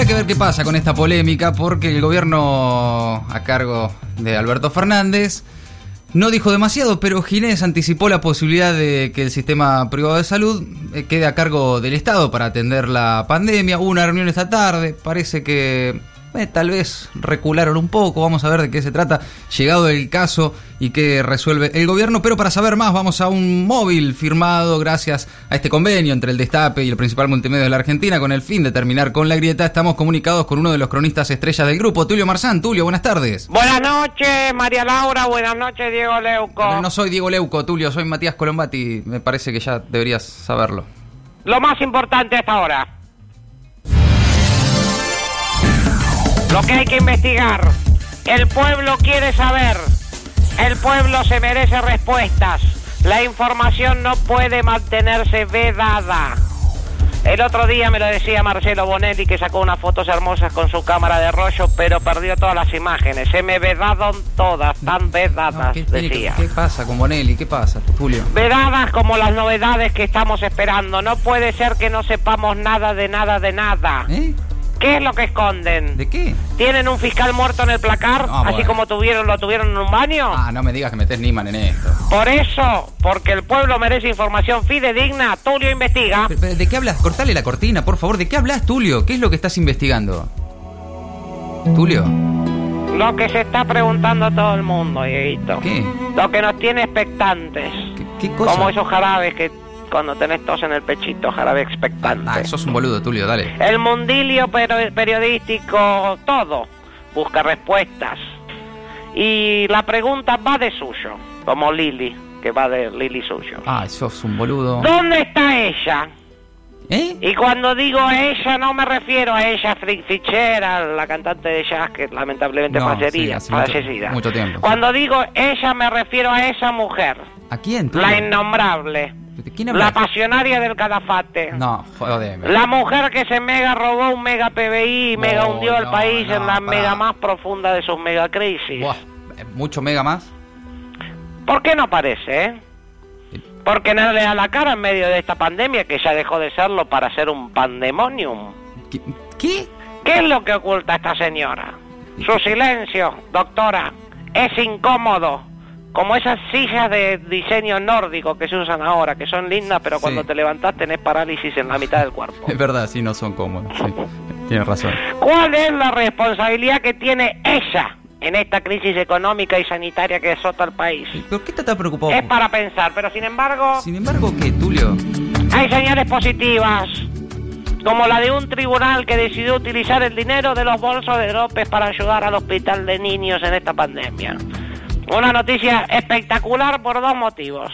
habrá que ver qué pasa con esta polémica porque el gobierno a cargo de Alberto Fernández no dijo demasiado, pero Ginés anticipó la posibilidad de que el sistema privado de salud eh, quede a cargo del Estado para atender la pandemia. Hubo una reunión esta tarde, parece que eh, tal vez recularon un poco, vamos a ver de qué se trata, llegado el caso y qué resuelve el gobierno, pero para saber más vamos a un móvil firmado gracias a este convenio entre el Destape y el principal multimedia de la Argentina con el fin de terminar con la grieta. Estamos comunicados con uno de los cronistas estrellas del grupo, Tulio Marzán. Tulio, buenas tardes. Buenas noches, María Laura, buenas noches, Diego Leuco. No, no soy Diego Leuco, Tulio, soy Matías Colombati, me parece que ya deberías saberlo. Lo más importante hasta ahora. Lo que hay que investigar. El pueblo quiere saber. El pueblo se merece respuestas. La información no puede mantenerse vedada. El otro día me lo decía Marcelo Bonelli que sacó unas fotos hermosas con su cámara de rollo, pero perdió todas las imágenes. Se me vedaron todas, tan vedadas, ¿qué, decía. ¿Qué pasa con Bonelli? ¿Qué pasa, Tulio? Vedadas como las novedades que estamos esperando. No puede ser que no sepamos nada de nada de nada. ¿Eh? ¿Qué es lo que esconden? ¿De qué? ¿Tienen un fiscal muerto en el placar? Ah, así bueno. como tuvieron, lo tuvieron en un baño. Ah, no me digas que metés Niman en esto. Por eso, porque el pueblo merece información fidedigna, Tulio investiga. Pero, pero, ¿De qué hablas? Cortale la cortina, por favor. ¿De qué hablas, Tulio? ¿Qué es lo que estás investigando? Tulio, Lo que se está preguntando todo el mundo, Dieguito. ¿qué? Lo que nos tiene expectantes. ¿Qué, qué cosa? Como esos jarabes que cuando tenés tos en el pechito, jarabe expectante. Ah, sos un boludo, Tulio, dale. El mundilio pero- periodístico, todo, busca respuestas. Y la pregunta va de suyo, como Lili, que va de Lili suyo. Ah, sos un boludo. ¿Dónde está ella? ¿Eh? Y cuando digo ella, no me refiero a ella Frick Fichera, la cantante de jazz que lamentablemente No, fallecida. sí, hace mucho- fallecida. mucho tiempo. Cuando digo ella, me refiero a esa mujer, ¿A quién, la innombrable, ¿De quién la pasionaria del cadafate. No, jodeme. La mujer que se mega robó un mega PBI y No, mega hundió al no, país en la mega más profunda de sus mega crisis. Buah, ¿Mucho mega más? ¿Por qué no aparece, eh? Porque no le da la cara en medio de esta pandemia que ya dejó de serlo para ser un pandemonium. ¿Qué? ¿Qué? ¿Qué es lo que oculta esta señora? Su silencio, doctora, es incómodo. Como esas sillas de diseño nórdico que se usan ahora, que son lindas, pero Sí. cuando te levantás tenés parálisis en la mitad del cuerpo. Es verdad, sí, no son cómodos. Sí. Tienes razón. ¿Cuál es la responsabilidad que tiene ella en esta crisis económica y sanitaria que azota al país? ¿Pero qué estás tan preocupado? Es para pensar, pero sin embargo, Sin embargo, ¿qué, Tulio? hay señales positivas, como la de un tribunal que decidió utilizar el dinero de los bolsos de López para ayudar al hospital de niños en esta pandemia. Una noticia espectacular por dos motivos.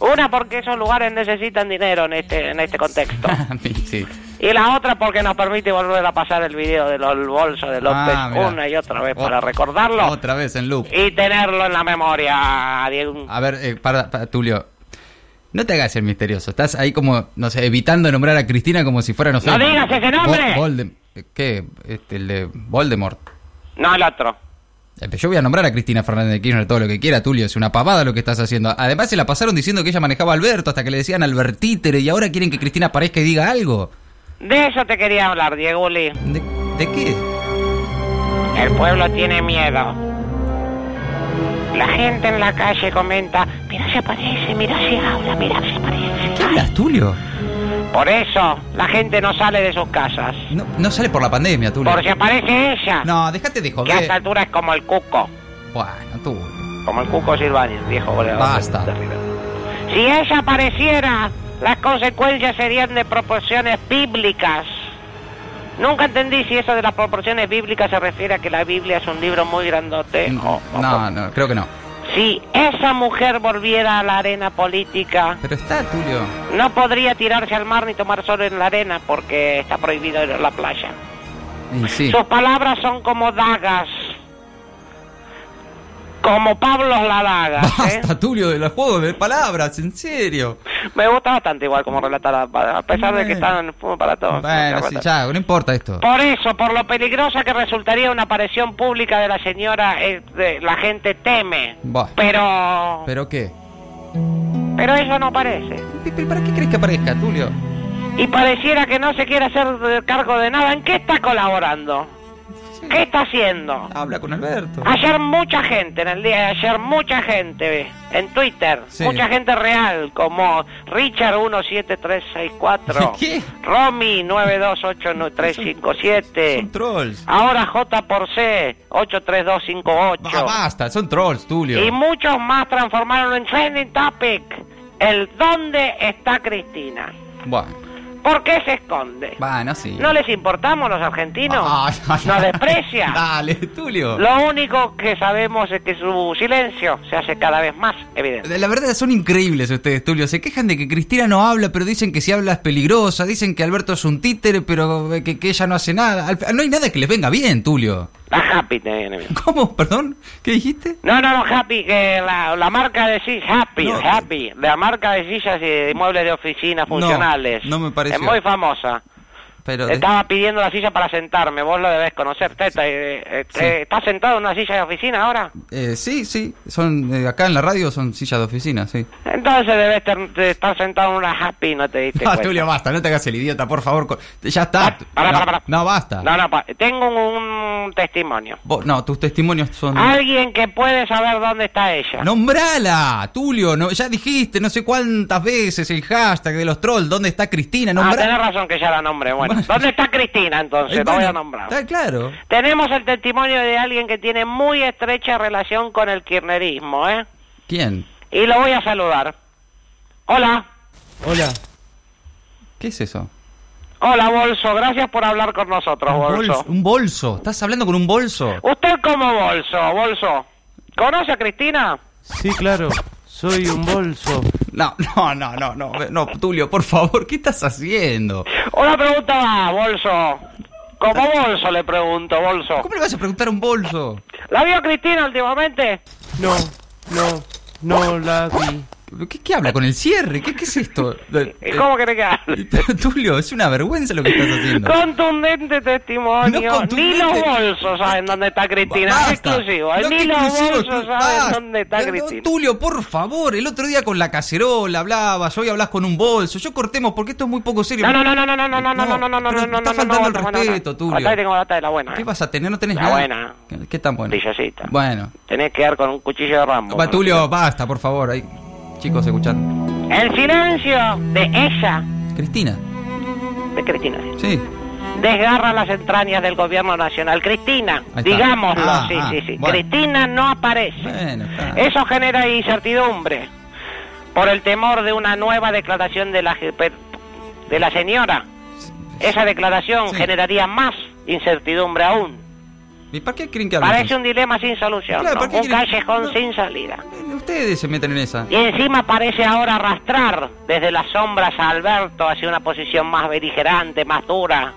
Una porque esos lugares necesitan dinero en este en este contexto. sí. Y la otra porque nos permite volver a pasar el video de los bolsos de López Ah, una y otra vez O- para recordarlo Otra vez en loop. y tenerlo en la memoria. Diego. A ver, eh, para, para, Tulio. No te hagas el misterioso. Estás ahí como, no sé, evitando nombrar a Cristina como si fuera, no sé. ¡No digas ese nombre! Vol- Voldem- ¿Qué? Este, el de Voldemort. No, el otro. Eh, Yo voy a nombrar a Cristina Fernández de Kirchner todo lo que quiera, Tulio. Es una pavada lo que estás haciendo. Además, se la pasaron diciendo que ella manejaba a Alberto hasta que le decían Albertítere y ahora quieren que Cristina aparezca y diga algo. De eso te quería hablar, Diego Uli. ¿De, de qué? El pueblo tiene miedo. La gente en la calle comenta, mira si aparece, mira si habla, mira si ¿Qué aparece. hablas, Tulio? Por eso la gente no sale de sus casas. No, no sale por la pandemia, Tulio. Por si aparece ella. No, déjate de Que a joder. esta altura es como el cuco. Bueno, Tulio. Como el cuco Silvani, viejo goleador. Basta. Si ella apareciera, las consecuencias serían de proporciones bíblicas. Nunca entendí si eso de las proporciones bíblicas se refiere a que la Biblia es un libro muy grandote. o- o- No, no, creo que no. Si esa mujer volviera a la arena política, Pero está, Tulio. no podría tirarse al mar ni tomar sol en la arena porque está prohibido ir a la playa. Sí. Sus palabras son como dagas. Como Pablo la daga. ¿eh? Basta, Tulio, de los juegos de palabras, en serio. Me gusta bastante igual como relata la a pesar de que están en fumo para todos. Bueno, sí, ya, no importa esto. Por eso, por lo peligrosa que resultaría una aparición pública de la señora, eh, de- la gente teme. Pero, ¿Pero qué? pero eso no aparece. ¿Pero ¿Para qué crees que aparezca, Tulio? y pareciera que no se quiere hacer cargo de nada. ¿En qué está colaborando? ¿Qué está haciendo? Habla con Alberto. Ayer mucha gente, en el día de ayer mucha gente en Twitter, Sí. mucha gente real, como Richard 17364, ¿Qué? Romy 9289357, Son trolls. ahora J por C 83258 Ah, basta, son trolls, Tulio. y muchos más transformaron en trending topic el ¿dónde está Cristina? Bueno, ¿Por qué se esconde? bueno, sí. ¿No les importamos los argentinos? Ay, ay, ¿Nos desprecia? Dale, Tulio. Lo único que sabemos es que su silencio se hace cada vez más evidente. La verdad son increíbles ustedes, Tulio. Se quejan de que Cristina no habla, pero dicen que si habla es peligrosa. Dicen que Alberto es un títere, pero que, que ella no hace nada. No hay nada que les venga bien, Tulio. La Happy te viene bien. ¿Cómo? ¿Perdón? ¿Qué dijiste? No, no, no, Happy, que la, la marca de sillas, Happy, No. Happy, la marca de sillas y de muebles de oficina funcionales. no me pareció. Es muy famosa. Pero de- Estaba pidiendo la silla para sentarme, vos lo debés conocer, Teta. eh, eh, Sí. ¿Estás sentado en una silla de oficina ahora? eh, sí, sí. Son eh, acá en la radio son sillas de oficina, sí. Entonces debes ter- de estar sentado en una Happy no te diste Ah. Tulio, basta, no te hagas el idiota, por favor. Ya está. Ah, pará, no, pará, pará. no, basta. No, no, tengo un testimonio. Vos- no, tus testimonios son... Alguien que puede saber dónde está ella. ¡Nombrala! Tulio, no, ya dijiste no sé cuántas veces el hashtag de los trolls. ¿Dónde está Cristina? Ah, Nombrala. tenés razón que ya la nombré. Bueno, Bueno. ¿dónde está Cristina entonces? Eh, Lo voy a nombrar. Está claro. Tenemos el testimonio de alguien que tiene muy estrecha relación con el kirchnerismo, ¿eh? ¿Quién? Y lo voy a saludar. Hola. Hola. ¿Qué es eso? Hola, Bolso. Gracias por hablar con nosotros, Un Bolso. bolso. Un bolso. ¿Estás hablando con un bolso? Usted como Bolso, Bolso. ¿Conoce a Cristina? Sí, claro. Soy un bolso. No, no, no, no, no, no, Tulio, por favor, ¿qué estás haciendo? Una pregunta más, Bolso. Como Bolso le pregunto, Bolso. ¿Cómo le vas a preguntar a un bolso? ¿La vio Cristina últimamente? No, no, no la vi. ¿Qué, qué habla con el cierre? ¿Qué, qué es esto? Eh, ¿Y cómo quiere que hable? eh, Tulio, es una vergüenza lo que estás haciendo. Contundente testimonio. No contundente. Ni los bolsos saben dónde está Cristina. Basta. Es exclusivo. No, Ni los exclusivo, bolsos exclu- saben basta. dónde está No, no, Cristina. Tulio, por favor, el otro día con la cacerola hablabas, hoy hablas con un bolso. Yo cortemos porque esto es muy poco serio. No, no, no, no, no, no, no, no, no, no, no, no, no, no, está no, faltando no, el no, no, no. respeto, Tulio. La de la buena. ¿Qué eh. vas a tener? No tenés La nada. buena. ¿Qué, tan bueno? Bueno. Tenés que dar con un cuchillo de Rambo. Va, Tulio, basta, por favor. Ahí, chicos, escuchando. El silencio de ella, Cristina. de Cristina, Sí. desgarra las entrañas del gobierno nacional. Cristina, digámoslo, Ah, sí, ah, sí, sí. bueno. Cristina no aparece. Bueno. Eso genera incertidumbre por el temor de una nueva declaración de la de la señora. Esa declaración Sí. generaría más incertidumbre aún. ¿Y para qué creen que? Parece un dilema sin solución, Claro, ¿no? ¿para qué un quieren- callejón no. sin salida. Ustedes se meten en esa. Y encima parece ahora arrastrar desde las sombras a Alberto hacia una posición más beligerante, más dura,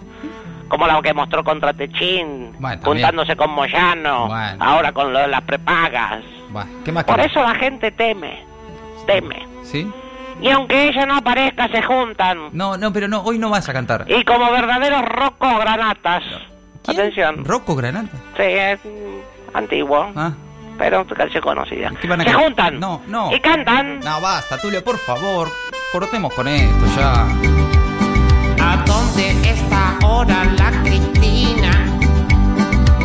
como la que mostró contra Techín, Bueno, juntándose con Moyano, Bueno. ahora con lo de las prepagas. Va, ¿qué más Por eso la gente teme, teme. ¿Sí? Y aunque ella no aparezca, se juntan. No, no, pero no, hoy no vas a cantar. Y como verdaderos rocos granatas. ¿Quién? Atención. ¿Rocco Granata? Sí, es antiguo, Ah. pero se conocida. ¿Qué van a Se juntan. No, no. Y cantan. No, basta, Tulio, por favor. Cortemos con esto ya. ¿A dónde está ahora la Cristina?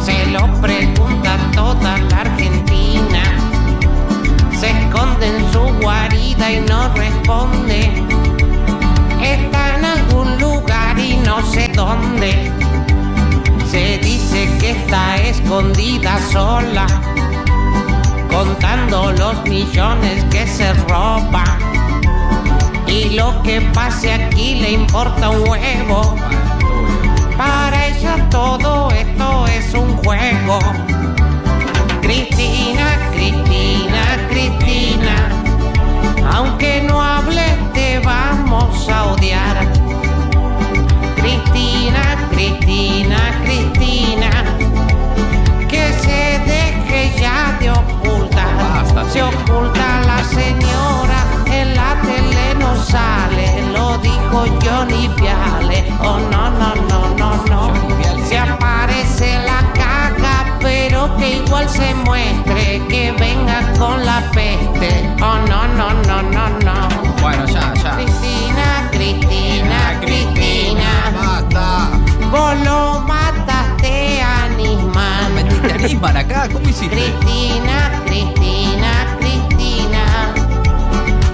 Se lo pregunta toda la Argentina. Se esconde en su guarida y no responde. Está en algún lugar y no sé dónde. Escondida sola, contando los millones que se roba. Y lo que pase aquí le importa un huevo. Hiciste? Cristina, Cristina, Cristina,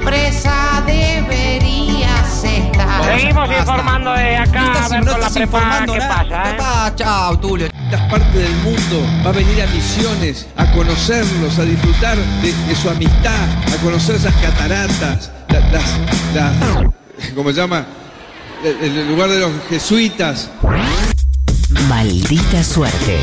presa deberías estar. Seguimos Basta. informando de No acá a estás, ver no con la estás informando qué nada. pasa, ¿eh? Papá, chao, Tulio. distintas partes del mundo, va a venir a misiones, a conocerlos, a disfrutar de, de su amistad, a conocer esas cataratas, la- las, las- ¿cómo se llama? El, el lugar de los jesuitas. Maldita suerte.